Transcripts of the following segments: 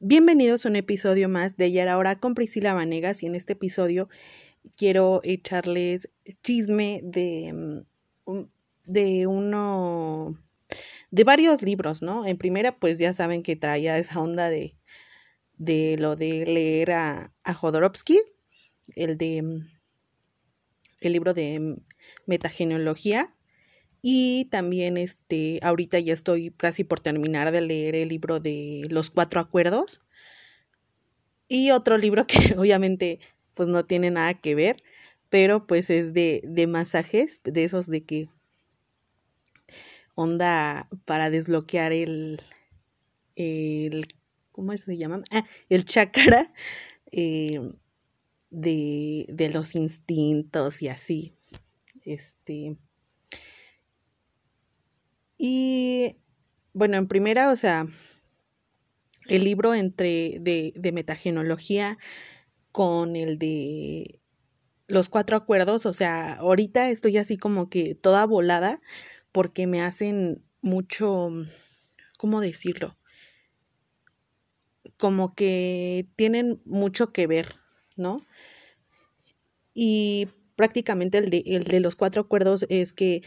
Bienvenidos a un episodio más de Ayer Ahora con Priscila Vanegas y en este episodio quiero echarles chisme de, mm, de uno, de varios libros, ¿no? En primera, pues ya saben que traía esa onda de, de lo de leer a, a Jodorowsky, el de, mm, el libro de metagenealogía, y también este, ahorita ya estoy casi por terminar de leer el libro de Los Cuatro Acuerdos. Y otro libro que obviamente pues no tiene nada que ver, pero pues es de, de masajes, de esos de que onda para desbloquear el, el ¿cómo se llama? Ah, el chakra eh, de, de los instintos y así. Este, y bueno, en primera, o sea, el libro entre de, de metagenología con el de los cuatro acuerdos, o sea, ahorita estoy así como que toda volada porque me hacen mucho, ¿cómo decirlo? Como que tienen mucho que ver, ¿no? Y prácticamente el de, el de los cuatro acuerdos es que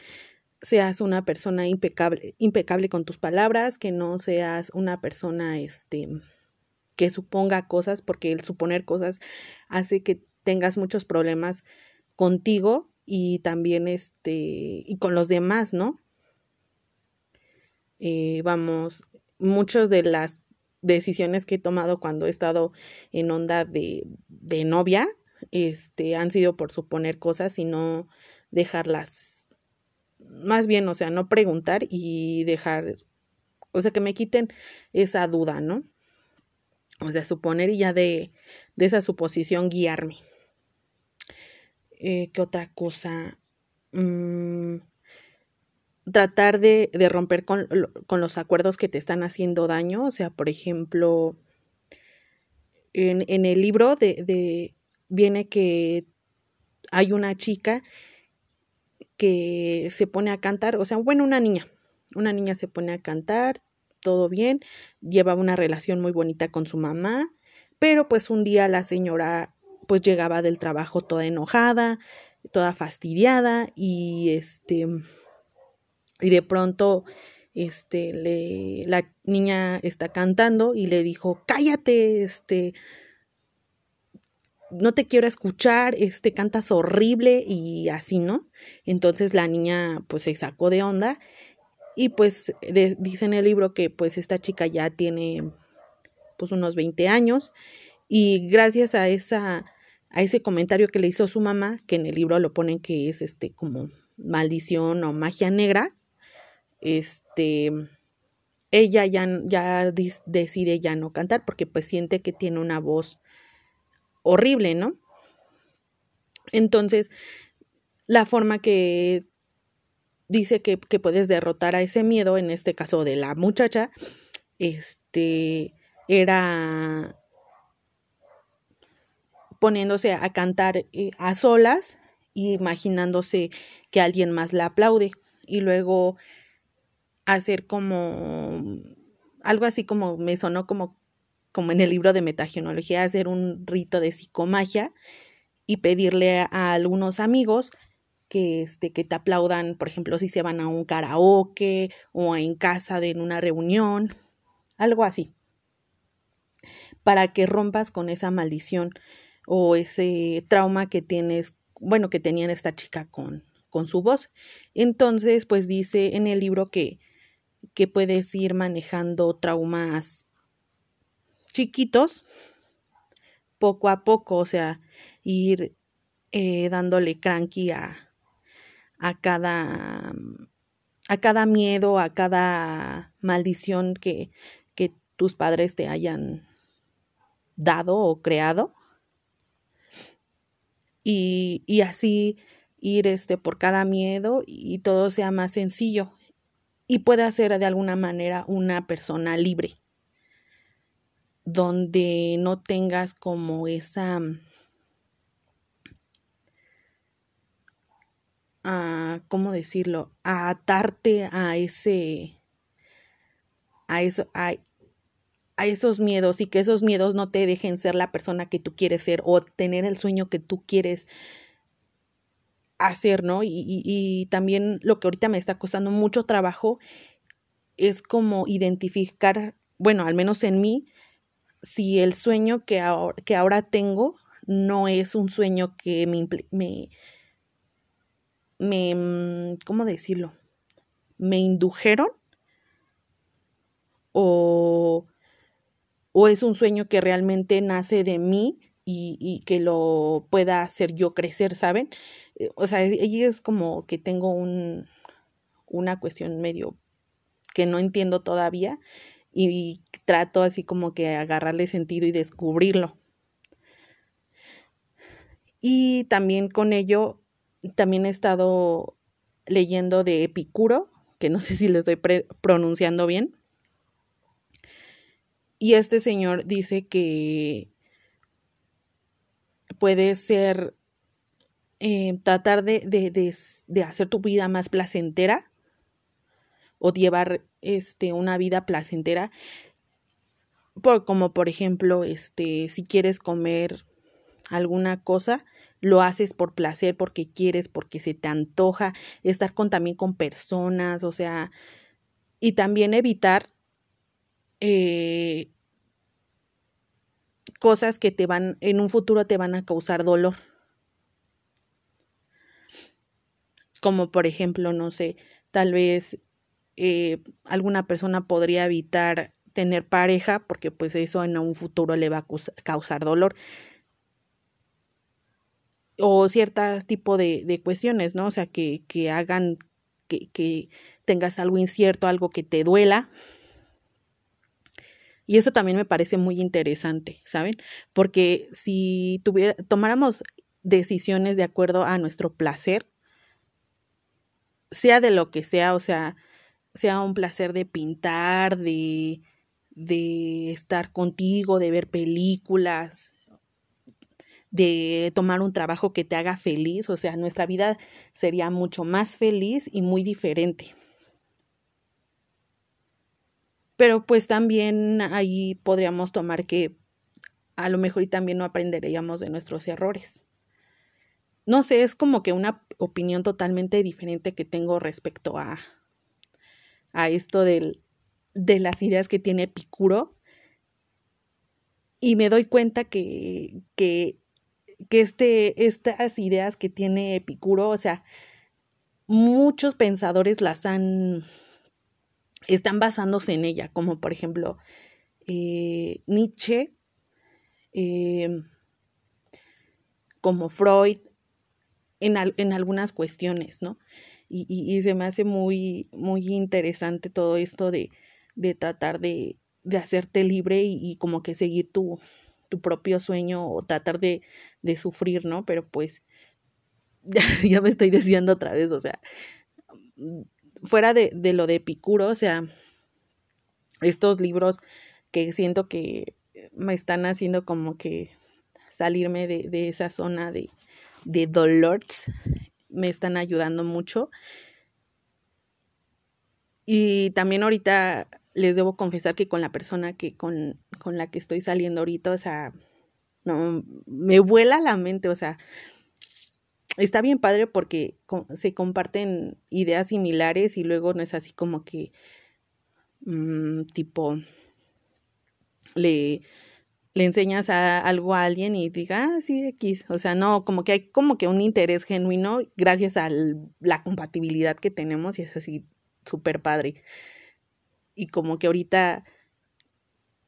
seas una persona impecable, impecable con tus palabras, que no seas una persona este, que suponga cosas, porque el suponer cosas hace que tengas muchos problemas contigo y también este, y con los demás, ¿no? Eh, vamos, muchas de las decisiones que he tomado cuando he estado en onda de, de novia, este, han sido por suponer cosas y no dejarlas más bien, o sea, no preguntar y dejar, o sea, que me quiten esa duda, ¿no? O sea, suponer y ya de, de esa suposición guiarme. Eh, ¿Qué otra cosa? Mm, tratar de, de romper con, con, los acuerdos que te están haciendo daño. O sea, por ejemplo, en, en el libro de, de, viene que hay una chica que se pone a cantar, o sea, bueno, una niña, una niña se pone a cantar, todo bien, lleva una relación muy bonita con su mamá, pero pues un día la señora pues llegaba del trabajo toda enojada, toda fastidiada y este y de pronto este le la niña está cantando y le dijo, "Cállate, este no te quiero escuchar, este cantas horrible y así, ¿no? Entonces la niña pues se sacó de onda y pues dice en el libro que pues esta chica ya tiene pues unos 20 años y gracias a esa a ese comentario que le hizo su mamá, que en el libro lo ponen que es este como maldición o magia negra, este ella ya, ya decide ya no cantar porque pues siente que tiene una voz horrible, ¿no? Entonces, la forma que dice que, que, puedes derrotar a ese miedo, en este caso de la muchacha, este, era poniéndose a cantar eh, a solas, imaginándose que alguien más la aplaude y luego hacer como algo así como me sonó como como en el libro de metagenología, hacer un rito de psicomagia y pedirle a, algunos amigos que, este, que te aplaudan, por ejemplo, si se van a un karaoke o en casa de en una reunión, algo así, para que rompas con esa maldición o ese trauma que tienes, bueno, que tenía esta chica con, con su voz. Entonces, pues dice en el libro que, que puedes ir manejando traumas chiquitos, poco a poco, o sea, ir eh, dándole cranky a, a cada a cada miedo, a cada maldición que, que tus padres te hayan dado o creado. Y, y, así ir este por cada miedo y todo sea más sencillo y pueda ser de alguna manera una persona libre donde no tengas como esa uh, ¿cómo decirlo? a atarte a ese a eso a, a esos miedos y que esos miedos no te dejen ser la persona que tú quieres ser o tener el sueño que tú quieres hacer, ¿no? Y, y, también lo que ahorita me está costando mucho trabajo es como identificar, bueno, al menos en mí, si el sueño que ahora, que ahora tengo no es un sueño que me, me, me, mm, ¿cómo decirlo? Me indujeron o o es un sueño que realmente nace de mí y, que lo pueda hacer yo crecer, ¿saben? Eh, o sea, allí es como que tengo un, una cuestión medio que no entiendo todavía y, trato así como que agarrarle sentido y descubrirlo. Y también con ello, también he estado leyendo de Epicuro, que no sé si lo estoy pronunciando bien, y este señor dice que puede ser eh, tratar de, de, hacer tu vida más placentera o llevar este, una vida placentera. Por, como por ejemplo, este, si quieres comer alguna cosa, lo haces por placer, porque quieres, porque se te antoja, estar con, también con personas, o sea, y también evitar eh, cosas que te van, en un futuro te van a causar dolor. Como por ejemplo, no sé, tal vez eh, alguna persona podría evitar tener pareja porque pues eso en un futuro le va a causar dolor. O cierto tipo de, cuestiones, ¿no? O sea, que, que hagan que, que tengas algo incierto, algo que te duela, y eso también me parece muy interesante, ¿saben? Porque si tuviera, tomáramos decisiones de acuerdo a nuestro placer, sea de lo que sea, o sea, sea un placer de pintar, de, de estar contigo, de ver películas, de tomar un trabajo que te haga feliz, o sea, nuestra vida sería mucho más feliz y muy diferente pero pues también ahí podríamos tomar que a lo mejor y también no aprenderíamos de nuestros errores. No sé, es como que una opinión totalmente diferente que tengo respecto a, a esto del, de las ideas que tiene Epicuro. Y me doy cuenta que, que, que este, estas ideas que tiene Epicuro, o sea, muchos pensadores las han están basándose en ella, como por ejemplo eh, Nietzsche, em, como Freud, en, en, algunas cuestiones, ¿no? Y, y, se me hace muy, muy interesante todo esto de, de tratar de, de, hacerte libre y, y, como que seguir tu, tu propio sueño o tratar de, de sufrir, ¿no? Pero pues ya, ya me estoy desviando otra vez, o sea, fuera de, de lo de Epicuro, o sea, estos libros que siento que me están haciendo como que salirme de, de esa zona de, de dolor, me están ayudando mucho. Y también ahorita les debo confesar que con la persona que con, con la que estoy saliendo ahorita, o sea, no, me vuela la mente, o sea, está bien padre porque se comparten ideas similares y luego no es así como que mm, tipo le, le enseñas a, algo a alguien y diga, ah, sí, X. O sea, no, como que hay como que un interés genuino gracias a la compatibilidad que tenemos y es así súper padre. Y como que ahorita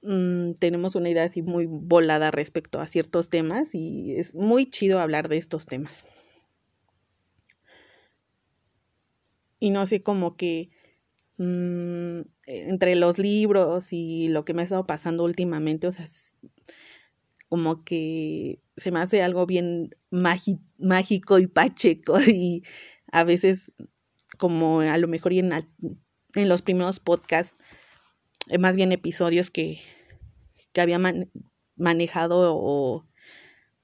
mm, tenemos una idea así muy volada respecto a ciertos temas y es muy chido hablar de estos temas. y no sé, como que mm, entre los libros y lo que me ha estado pasando últimamente, o sea, como que se me hace algo bien mágico y pacheco y a veces como a lo mejor y en, los primeros podcasts, eh, más bien episodios que, que había manejado o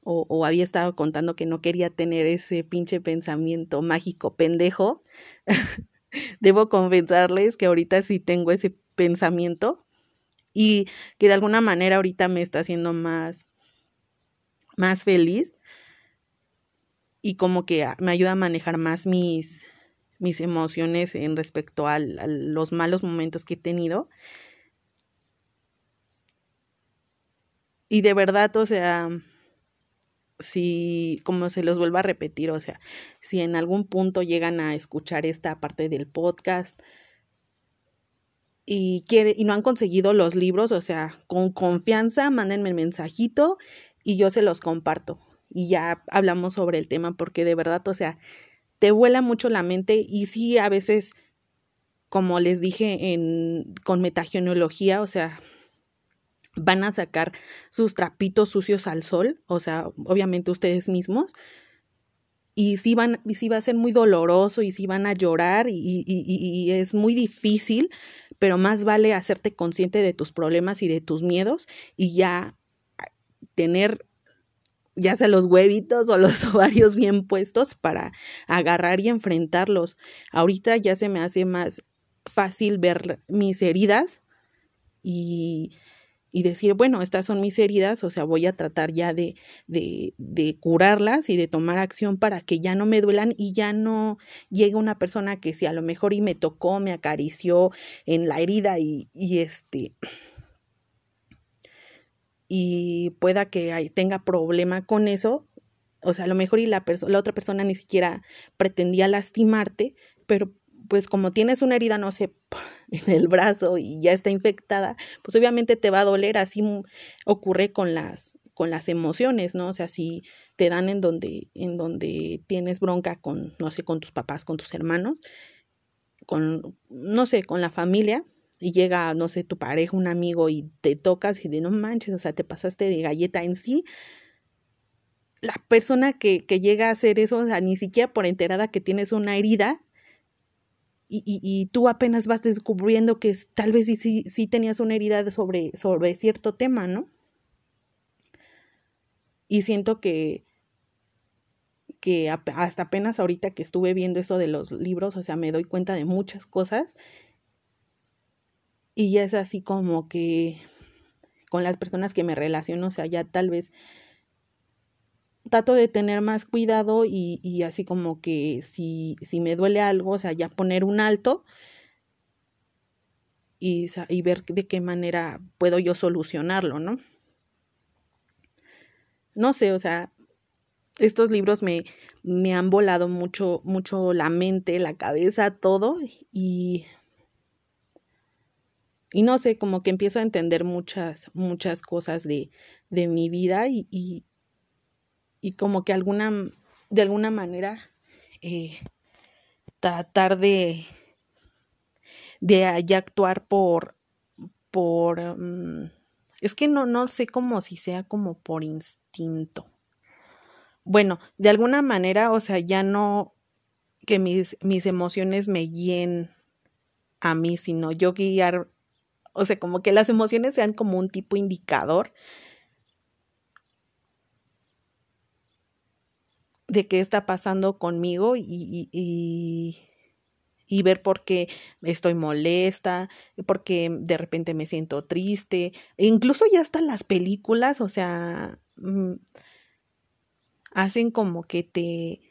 o, había estado contando que no quería tener ese pinche pensamiento mágico pendejo, debo confesarles que ahorita sí tengo ese pensamiento y que de alguna manera ahorita me está haciendo más, más feliz y como que me ayuda a manejar más mis, mis emociones en respecto a, los malos momentos que he tenido. Y de verdad, o sea, si, como se los vuelvo a repetir, o sea, si en algún punto llegan a escuchar esta parte del podcast y, quiere, y no han conseguido los libros, o sea, con confianza, mándenme el mensajito y yo se los comparto. Y ya hablamos sobre el tema porque de verdad, o sea, te vuela mucho la mente y sí, a veces, como les dije en, con metagenología, o sea, van a sacar sus trapitos sucios al sol, o sea, obviamente ustedes mismos, y sí, van, y sí va a ser muy doloroso y sí van a llorar y, y, y, es muy difícil, pero más vale hacerte consciente de tus problemas y de tus miedos y ya tener ya sea los huevitos o los ovarios bien puestos para agarrar y enfrentarlos. Ahorita ya se me hace más fácil ver mis heridas y y decir, bueno, estas son mis heridas, o sea, voy a tratar ya de, de, de, curarlas y de tomar acción para que ya no me duelan y ya no llegue una persona que si a lo mejor y me tocó, me acarició en la herida y, y este y pueda que tenga problema con eso, o sea, a lo mejor y la, la otra persona ni siquiera pretendía lastimarte, pero pues como tienes una herida, no sé, en el brazo y ya está infectada, pues obviamente te va a doler, así ocurre con las con las emociones, ¿no? O sea, si te dan en donde en donde tienes bronca con no sé, con tus papás, con tus hermanos, con no sé, con la familia y llega, no sé, tu pareja, un amigo y te tocas y de no manches, o sea, te pasaste de galleta en sí, la persona que, que llega a hacer eso, o sea, ni siquiera por enterada que tienes una herida, y, y, tú apenas vas descubriendo que tal vez sí, sí, sí tenías una herida sobre, sobre cierto tema, ¿no? Y siento que, que hasta apenas ahorita que estuve viendo eso de los libros, o sea, me doy cuenta de muchas cosas. Y ya es así como que con las personas que me relaciono, o sea, ya tal vez trato de tener más cuidado y, así como que si, si, me duele algo, o sea, ya poner un alto y, y, ver de qué manera puedo yo solucionarlo, ¿no? No sé, o sea, estos libros me, me han volado mucho, mucho la mente, la cabeza, todo y y no sé, como que empiezo a entender muchas, muchas cosas de, de mi vida y como que alguna, de alguna manera eh, tratar de, de actuar por, por, mm, es que no, no sé cómo si sea como por instinto. Bueno, de alguna manera, o sea, ya no que mis, mis emociones me guíen a mí, sino yo guiar, o sea, como que las emociones sean como un tipo indicador de qué está pasando conmigo y, y, y, ver por qué estoy molesta, por qué de repente me siento triste. E incluso ya hasta las películas, o sea, mm, hacen como que te,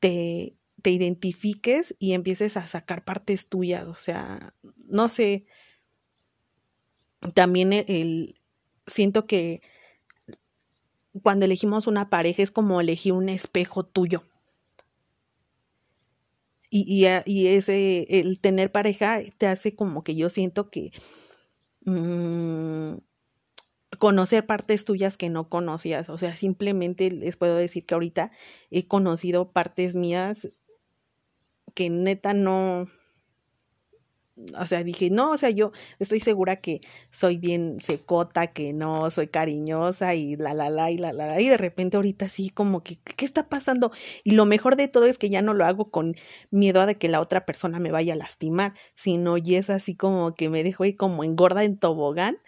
te, te identifiques y empieces a sacar partes tuyas, o sea, no sé, también siento que cuando elegimos una pareja es como elegir un espejo tuyo. Y, y, y, ese, el tener pareja te hace como que yo siento que mmm, conocer partes tuyas que no conocías. O sea, simplemente les puedo decir que ahorita he conocido partes mías que neta no, o sea, dije, no, o sea, yo estoy segura que soy bien secota, que no soy cariñosa y la, la, la, y la, la, la, y de repente ahorita sí, como que, ¿qué está pasando? Y lo mejor de todo es que ya no lo hago con miedo a de que la otra persona me vaya a lastimar, sino y es así como que me dejo ir como engorda en tobogán.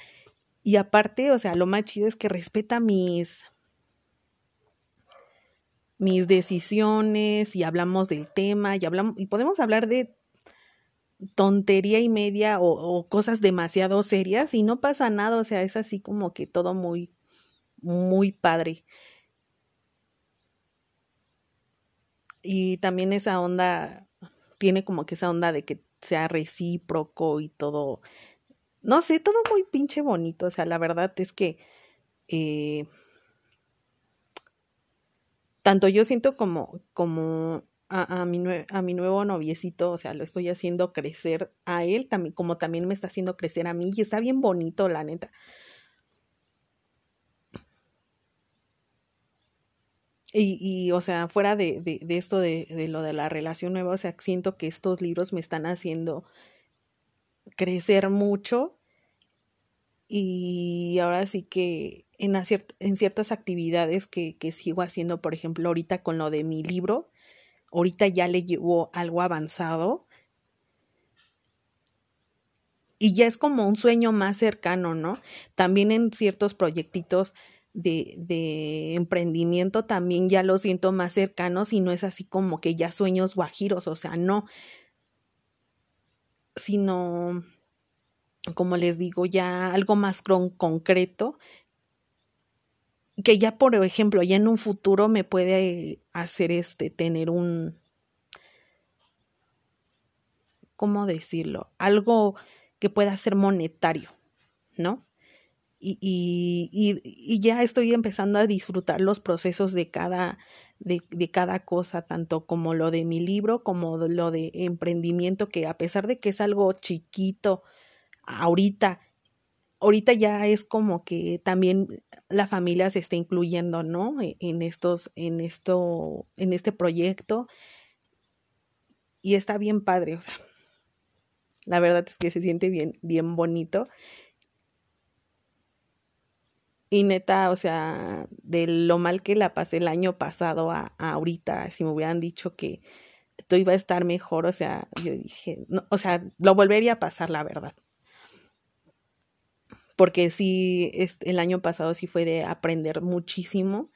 Y aparte, o sea, lo más chido es que respeta mis, mis decisiones y hablamos del tema y hablamos, y podemos hablar de tontería y media o, cosas demasiado serias y no pasa nada, o sea, es así como que todo muy, muy padre. Y también esa onda, tiene como que esa onda de que sea recíproco y todo, no sé, todo muy pinche bonito, o sea, la verdad es que eh, tanto yo siento como, como a, mi a mi nuevo noviecito, o sea, lo estoy haciendo crecer a él, también, como también me está haciendo crecer a mí, y está bien bonito, la neta. Y, y, o sea, fuera de, de, de esto de, de, lo de la relación nueva, o sea, siento que estos libros me están haciendo crecer mucho y ahora sí que en, en ciertas actividades que, que sigo haciendo, por ejemplo, ahorita con lo de mi libro, ahorita ya le llevo algo avanzado y ya es como un sueño más cercano, ¿no? También en ciertos proyectitos de, de emprendimiento también ya lo siento más cercanos y no es así como que ya sueños guajiros, o sea, no, sino, como les digo, ya algo más concreto que ya por ejemplo ya en un futuro me puede hacer este tener un cómo decirlo algo que pueda ser monetario no y, y, y, ya estoy empezando a disfrutar los procesos de cada, de, de, cada cosa, tanto como lo de mi libro, como lo de emprendimiento, que a pesar de que es algo chiquito ahorita, ahorita ya es como que también la familia se está incluyendo, ¿no? E, en estos, en esto, en este proyecto. Y está bien padre, o sea, la verdad es que se siente bien, bien bonito. Y neta, o sea, de lo mal que la pasé el año pasado a, ahorita, si me hubieran dicho que todo iba a estar mejor, o sea, yo dije, no, o sea, lo volvería a pasar, la verdad. Porque sí, el año pasado sí fue de aprender muchísimo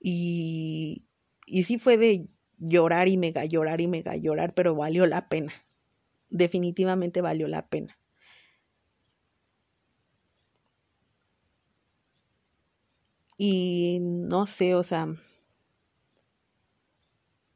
y, y sí fue de llorar y mega llorar y mega llorar, pero valió la pena. Definitivamente valió la pena. Y no sé, o sea,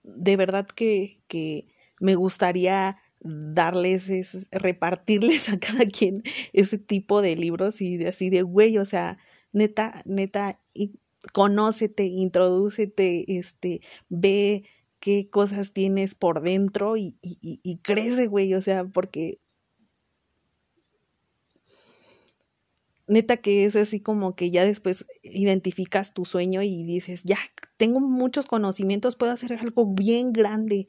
de verdad que, que me gustaría darles, es, repartirles a cada quien ese tipo de libros y de así de güey, o sea, neta, neta, y conócete, introdúcete, este, ve qué cosas tienes por dentro y, y, y crece, güey, o sea, porque neta que es así como que ya después identificas tu sueño y dices, ya, tengo muchos conocimientos, puedo hacer algo bien grande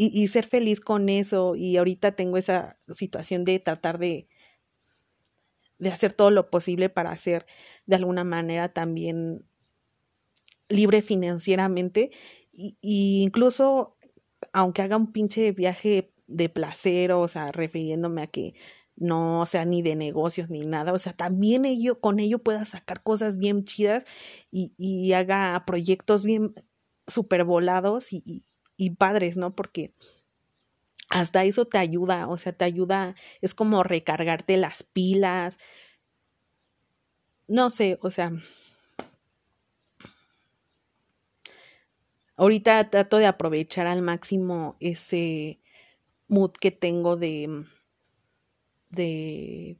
y, ser feliz con eso. Y ahorita tengo esa situación de tratar de, de hacer todo lo posible para ser de alguna manera también libre financieramente y, incluso aunque haga un pinche viaje de placer, o sea, refiriéndome a que no sea ni de negocios ni nada, o sea, también ello, con ello pueda sacar cosas bien chidas y, y haga proyectos bien super volados y, y, padres, ¿no? Porque hasta eso te ayuda, o sea, te ayuda, es como recargarte las pilas, no sé, o sea, ahorita trato de aprovechar al máximo ese mood que tengo de de,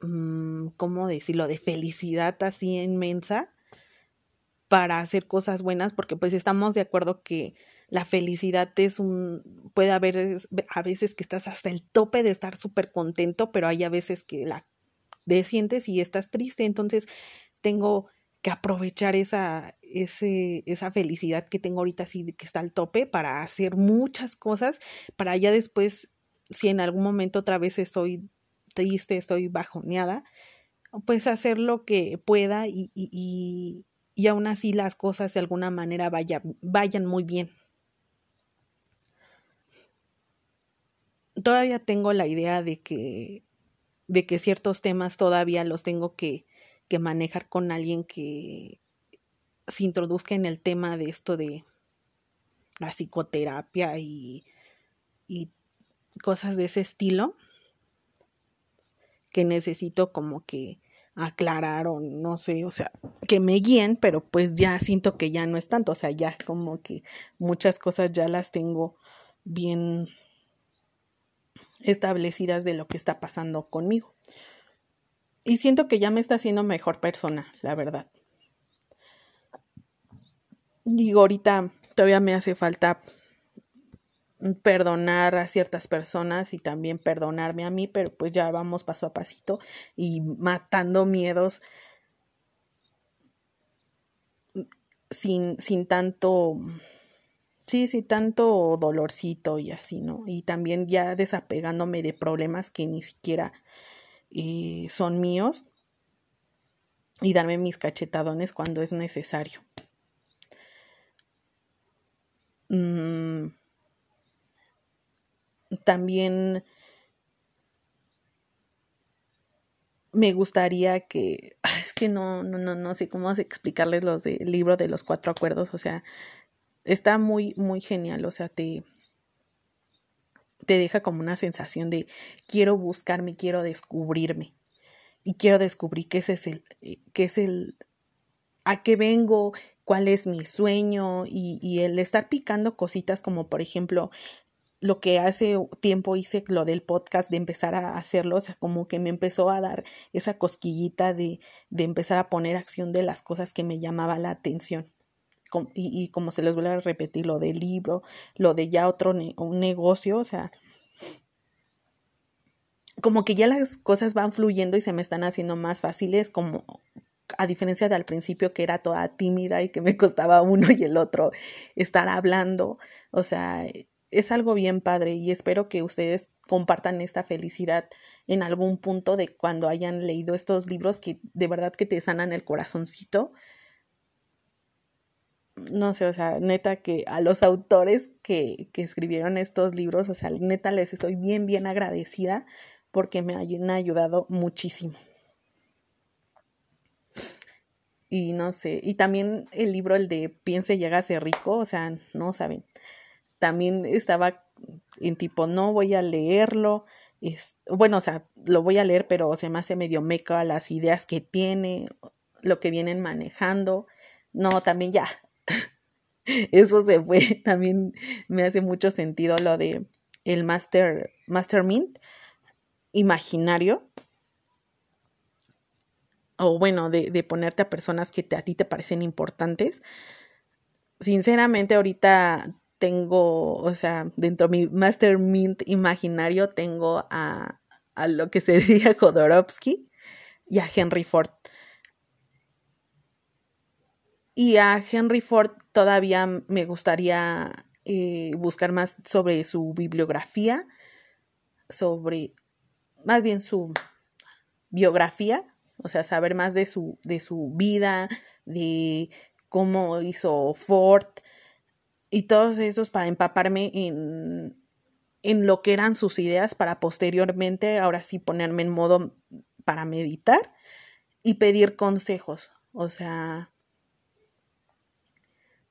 mm, ¿cómo decirlo?, de felicidad así inmensa para hacer cosas buenas, porque pues estamos de acuerdo que la felicidad es un, puede haber a veces que estás hasta el tope de estar súper contento, pero hay a veces que la sientes y estás triste, entonces tengo que aprovechar esa, ese, esa felicidad que tengo ahorita así que está al tope para hacer muchas cosas, para ya después si en algún momento otra vez estoy triste, estoy bajoneada, pues hacer lo que pueda y, y, y, y aún así las cosas de alguna manera vaya, vayan muy bien. Todavía tengo la idea de que, de que ciertos temas todavía los tengo que, que manejar con alguien que se introduzca en el tema de esto de, la psicoterapia y, y cosas de ese estilo que necesito como que aclarar o no sé, o sea, que me guíen, pero pues ya siento que ya no es tanto, o sea, ya como que muchas cosas ya las tengo bien establecidas de lo que está pasando conmigo. Y siento que ya me está haciendo mejor persona, la verdad. Digo, ahorita todavía me hace falta perdonar a ciertas personas y también perdonarme a mí, pero pues ya vamos paso a pasito y matando miedos sin, sin tanto, sí, sin tanto dolorcito y así, ¿no? Y también ya desapegándome de problemas que ni siquiera eh, son míos y darme mis cachetadones cuando es necesario. Mm, también me gustaría que, es que no, no, no, no sé cómo explicarles los del libro de los cuatro acuerdos, o sea, está muy, muy genial, o sea, te, te deja como una sensación de quiero buscarme, quiero descubrirme y quiero descubrir qué es el, eh, qué es el, a qué vengo, cuál es mi sueño y, y el estar picando cositas como por ejemplo lo que hace tiempo hice lo del podcast de empezar a hacerlo, o sea, como que me empezó a dar esa cosquillita de, de empezar a poner acción de las cosas que me llamaba la atención. Y, y como se les vuelve a repetir, lo del libro, lo de ya otro un negocio, o sea, como que ya las cosas van fluyendo y se me están haciendo más fáciles, como a diferencia de al principio que era toda tímida y que me costaba uno y el otro estar hablando, o sea, es algo bien padre y espero que ustedes compartan esta felicidad en algún punto de cuando hayan leído estos libros que de verdad que te sanan el corazoncito. No sé, o sea, neta que a los autores que, que escribieron estos libros, o sea, neta les estoy bien, bien agradecida porque me han ayudado muchísimo. Y no sé, y también el libro, el de Piense a ser rico, o sea, no saben también estaba en tipo, no voy a leerlo. Es, bueno, o sea, lo voy a leer, pero se me hace medio meca las ideas que tiene, lo que vienen manejando. No, también ya. Eso se fue. También me hace mucho sentido lo de el Master, Mint imaginario. O bueno, de, de ponerte a personas que te, a ti te parecen importantes. Sinceramente, ahorita tengo, o sea, dentro de mi Master Mint imaginario tengo a, a lo que se diría Jodorowsky y a Henry Ford. Y a Henry Ford todavía me gustaría eh, buscar más sobre su bibliografía, sobre, más bien su biografía, o sea, saber más de su, de su vida, de cómo hizo Ford, y todos esos para empaparme en, en lo que eran sus ideas para posteriormente, ahora sí, ponerme en modo para meditar y pedir consejos. O sea,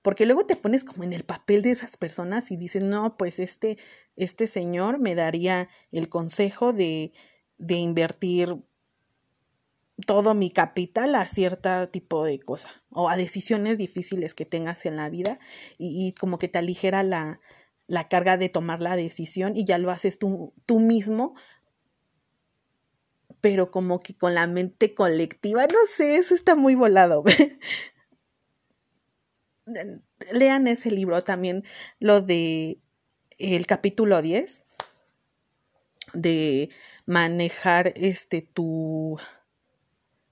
porque luego te pones como en el papel de esas personas y dices, no, pues este, este señor me daría el consejo de, de invertir todo mi capital a cierto tipo de cosa o a decisiones difíciles que tengas en la vida y, como que te aligera la, la, carga de tomar la decisión y ya lo haces tú, tú mismo pero como que con la mente colectiva, no sé, eso está muy volado. Lean ese libro también, lo de el capítulo 10, de manejar este tu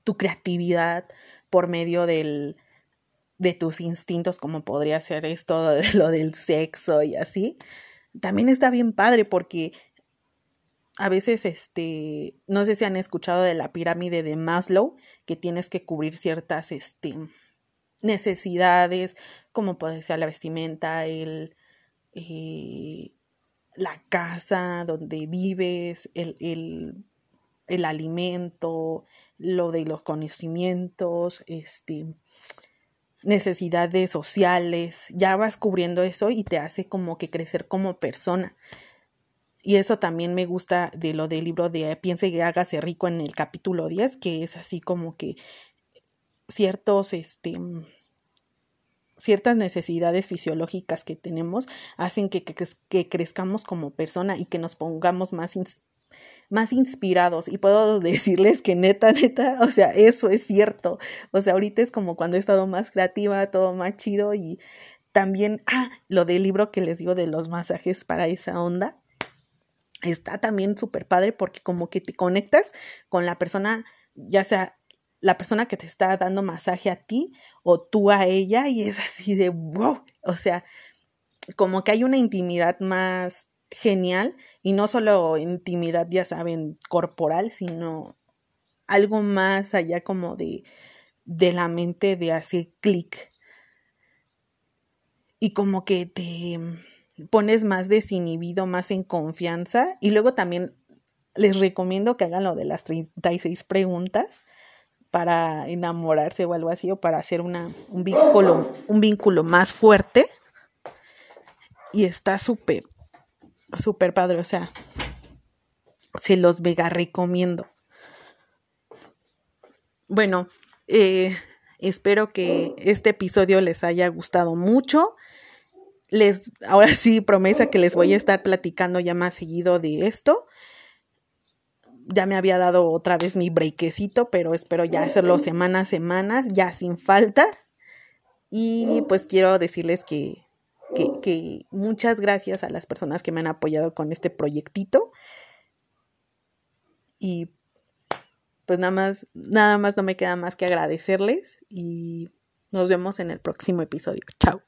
tu creatividad por medio del, de tus instintos, como podría ser esto de lo del sexo y así, también está bien padre porque a veces, este, no sé si han escuchado de la pirámide de Maslow, que tienes que cubrir ciertas, este, necesidades, como puede ser la vestimenta, el, eh, la casa donde vives, el, el, el alimento, lo de los conocimientos, este, necesidades sociales, ya vas cubriendo eso y te hace como que crecer como persona. Y eso también me gusta de lo del libro de Piense que hágase rico en el capítulo 10, que es así como que ciertos, este, ciertas necesidades fisiológicas que tenemos hacen que, que, crezcamos como persona y que nos pongamos más, más inspirados. Y puedo decirles que neta, neta, o sea, eso es cierto. O sea, ahorita es como cuando he estado más creativa, todo más chido y también, ah, lo del libro que les digo de los masajes para esa onda está también súper padre porque como que te conectas con la persona, ya sea la persona que te está dando masaje a ti o tú a ella y es así de wow, o sea, como que hay una intimidad más genial y no solo intimidad, ya saben, corporal, sino algo más allá como de, de la mente de hacer clic y como que te pones más desinhibido, más en confianza. Y luego también les recomiendo que hagan lo de las 36 preguntas para enamorarse o algo así, o para hacer una, un, vínculo, un vínculo más fuerte. Y está súper, súper padre. O sea, se los mega recomiendo. Bueno, eh, espero que este episodio les haya gustado mucho les, ahora sí, promesa que les voy a estar platicando ya más seguido de esto. Ya me había dado otra vez mi brequecito, pero espero ya hacerlo semana a semana, ya sin falta. Y pues quiero decirles que, que, que muchas gracias a las personas que me han apoyado con este proyectito. Y pues nada más, nada más no me queda más que agradecerles y nos vemos en el próximo episodio. Chao.